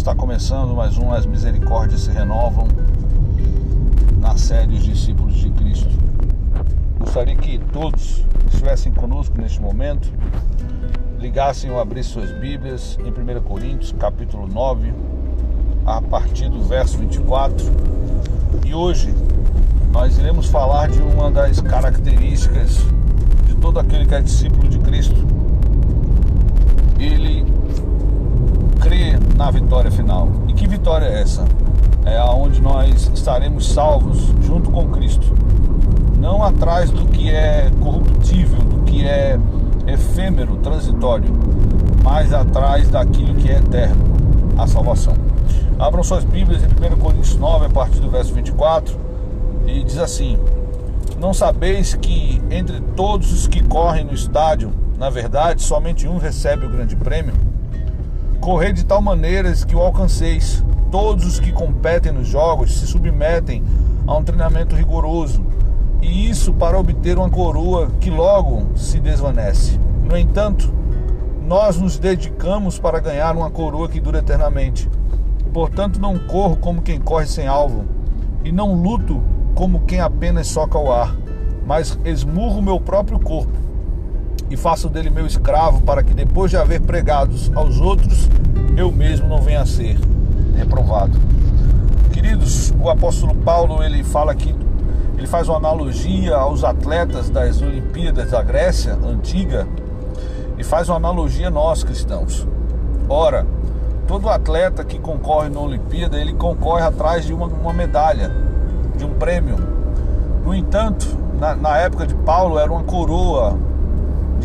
Está começando mais um As Misericórdias se Renovam na série Os Discípulos de Cristo. Gostaria que todos estivessem conosco neste momento, ligassem ou abrissem suas Bíblias em 1 Coríntios, capítulo 9, a partir do verso 24. E hoje nós iremos falar de uma das características de todo aquele que é discípulo de Cristo. Ele crê na vitória final. E que vitória é essa? É aonde nós estaremos salvos junto com Cristo. Não atrás do que é corruptível, do que é efêmero, transitório, mas atrás daquilo que é eterno, a salvação. Abram suas Bíblias em 1 Coríntios 9, a partir do verso 24, e diz assim: Não sabeis que entre todos os que correm no estádio, na verdade, somente um recebe o grande prêmio? Correr de tal maneira que o alcanceis. Todos os que competem nos jogos se submetem a um treinamento rigoroso, e isso para obter uma coroa que logo se desvanece. No entanto, nós nos dedicamos para ganhar uma coroa que dura eternamente. Portanto, não corro como quem corre sem alvo, e não luto como quem apenas soca o ar, mas esmurro meu próprio corpo e faço dele meu escravo, para que depois de haver pregados aos outros, eu mesmo não venha a ser reprovado. Queridos, o apóstolo Paulo ele fala aqui, ele faz uma analogia aos atletas das Olimpíadas da Grécia antiga e faz uma analogia a nós cristãos. Ora, todo atleta que concorre na Olimpíada, ele concorre atrás de uma, uma medalha, de um prêmio. No entanto, na, na época de Paulo era uma coroa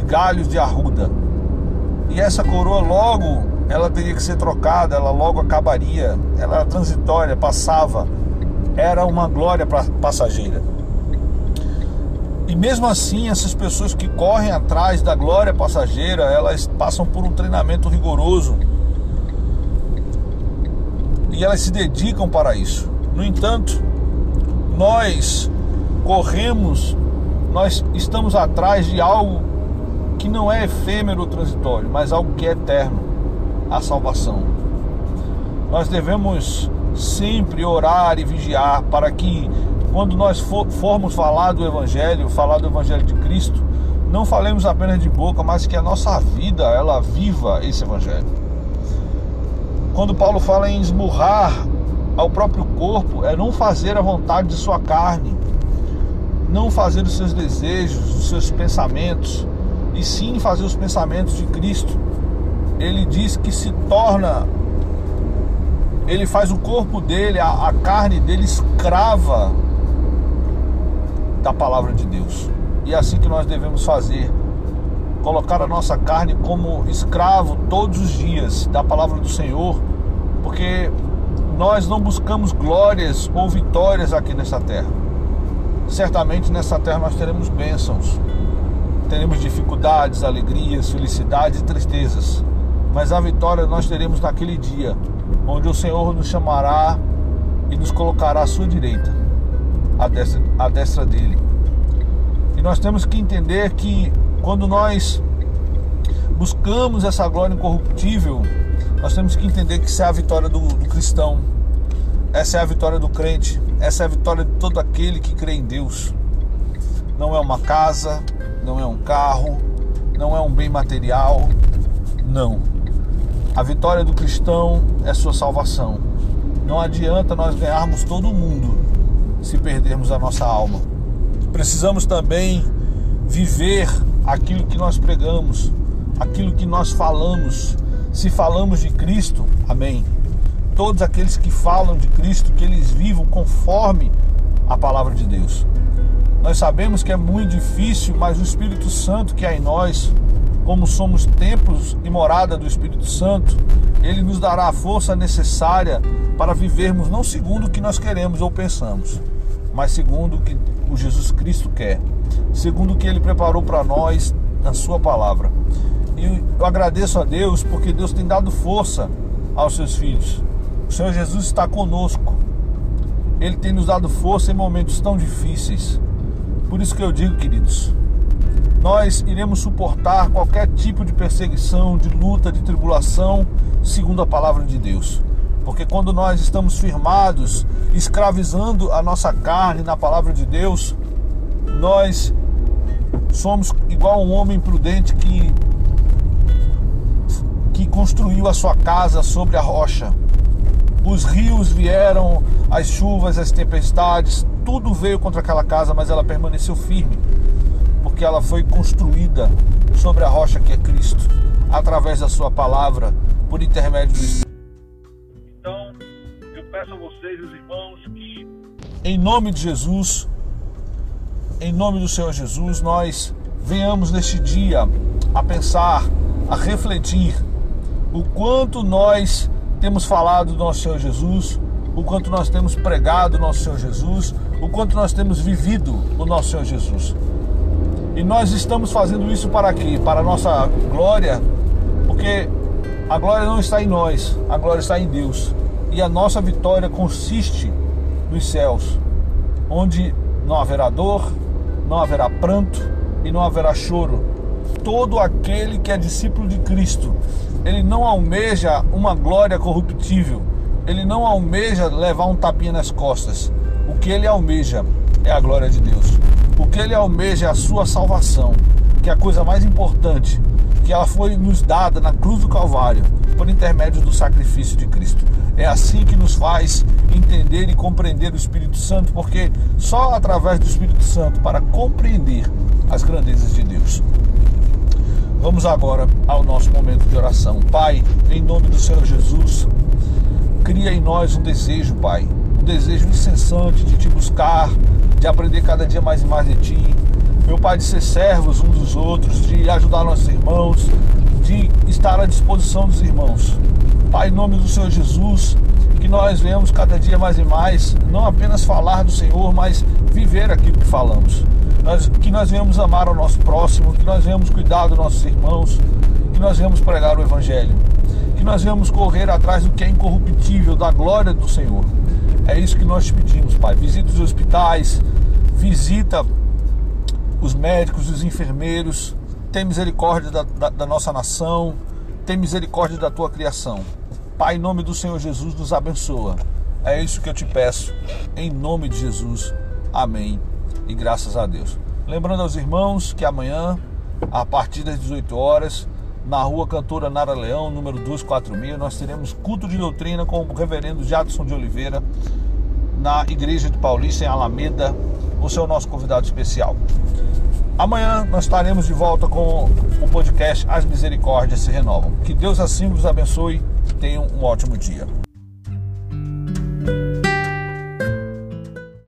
galhos de arruda. E essa coroa logo ela teria que ser trocada, ela logo acabaria, ela era transitória, passava, era uma glória passageira. E mesmo assim, essas pessoas que correm atrás da glória passageira, elas passam por um treinamento rigoroso e elas se dedicam para isso. No entanto, nós corremos, nós estamos atrás de algo que não é efêmero ou transitório, mas algo que é eterno a salvação. Nós devemos sempre orar e vigiar para que, quando nós for, formos falar do Evangelho, falar do Evangelho de Cristo, não falemos apenas de boca, mas que a nossa vida ela viva esse Evangelho. Quando Paulo fala em esmurrar ao próprio corpo, é não fazer a vontade de sua carne, não fazer os seus desejos, os seus pensamentos, e sim fazer os pensamentos de Cristo. Ele diz que se torna, ele faz o corpo dele, a, a carne dele escrava da palavra de Deus. E é assim que nós devemos fazer. Colocar a nossa carne como escravo todos os dias da palavra do Senhor, porque nós não buscamos glórias ou vitórias aqui nessa terra. Certamente nessa terra nós teremos bênçãos, teremos dificuldades, alegrias, felicidades e tristezas, mas a vitória nós teremos naquele dia, onde o Senhor nos chamará e nos colocará à sua direita, à destra, à destra dele. E nós temos que entender que quando nós buscamos essa glória incorruptível, nós temos que entender que isso é a vitória do, do cristão, essa é a vitória do crente, essa é a vitória de todo aquele que crê em Deus. Não é uma casa, não é um carro, não é um bem material, não. A vitória do cristão é sua salvação. Não adianta nós ganharmos todo mundo se perdermos a nossa alma. Precisamos também viver aquilo que nós pregamos, aquilo que nós falamos. Se falamos de Cristo, amém. Todos aqueles que falam de Cristo, que eles vivam conforme a palavra de Deus. Nós sabemos que é muito difícil, mas o Espírito Santo que há em nós, como somos templos e morada do Espírito Santo, ele nos dará a força necessária para vivermos não segundo o que nós queremos ou pensamos, mas segundo o que o Jesus Cristo quer, segundo o que ele preparou para nós na sua palavra. E eu agradeço a Deus porque Deus tem dado força aos seus filhos. O Senhor Jesus está conosco. Ele tem nos dado força em momentos tão difíceis. Por isso que eu digo, queridos, nós iremos suportar qualquer tipo de perseguição, de luta, de tribulação, segundo a palavra de Deus. Porque quando nós estamos firmados, escravizando a nossa carne na palavra de Deus, nós somos igual um homem prudente que que construiu a sua casa sobre a rocha. Os rios vieram, as chuvas, as tempestades, tudo veio contra aquela casa, mas ela permaneceu firme, porque ela foi construída sobre a rocha que é Cristo, através da sua palavra, por intermédio do Espírito. Então, eu peço a vocês, os irmãos, que em nome de Jesus, em nome do Senhor Jesus, nós venhamos neste dia a pensar, a refletir o quanto nós temos falado do nosso Senhor Jesus, o quanto nós temos pregado o nosso Senhor Jesus, o quanto nós temos vivido o nosso Senhor Jesus. E nós estamos fazendo isso para quê? Para a nossa glória, porque a glória não está em nós, a glória está em Deus. E a nossa vitória consiste nos céus, onde não haverá dor, não haverá pranto e não haverá choro. Todo aquele que é discípulo de Cristo, ele não almeja uma glória corruptível, ele não almeja levar um tapinha nas costas. O que ele almeja é a glória de Deus. O que ele almeja é a sua salvação, que é a coisa mais importante, que ela foi nos dada na cruz do Calvário por intermédio do sacrifício de Cristo. É assim que nos faz entender e compreender o Espírito Santo, porque só através do Espírito Santo para compreender as grandezas de Deus. Vamos agora ao nosso momento de oração. Pai, em nome do Senhor Jesus, cria em nós um desejo, Pai, um desejo incessante de te buscar, de aprender cada dia mais e mais de Ti. Meu Pai, de ser servos uns dos outros, de ajudar nossos irmãos, de estar à disposição dos irmãos. Pai, em nome do Senhor Jesus, que nós venhamos cada dia mais e mais, não apenas falar do Senhor, mas viver aquilo que falamos. Nós, que nós venhamos amar o nosso próximo, que nós venhamos cuidar dos nossos irmãos, que nós venhamos pregar o Evangelho, que nós venhamos correr atrás do que é incorruptível, da glória do Senhor. É isso que nós te pedimos, Pai. Visita os hospitais, visita os médicos, os enfermeiros, tem misericórdia da, da, da, nossa nação, tem misericórdia da tua criação. Pai, em nome do Senhor Jesus, nos abençoa. É isso que eu te peço, em nome de Jesus. Amém. E graças a Deus. Lembrando aos irmãos que amanhã, a partir das 18 horas, na rua Cantora Nara Leão, número 246, nós teremos culto de doutrina com o reverendo Jadson de Oliveira, na Igreja de Paulista, em Alameda. Você é o nosso convidado especial. Amanhã nós estaremos de volta com o podcast As Misericórdias se Renovam. Que Deus assim vos abençoe. Tenham um ótimo dia.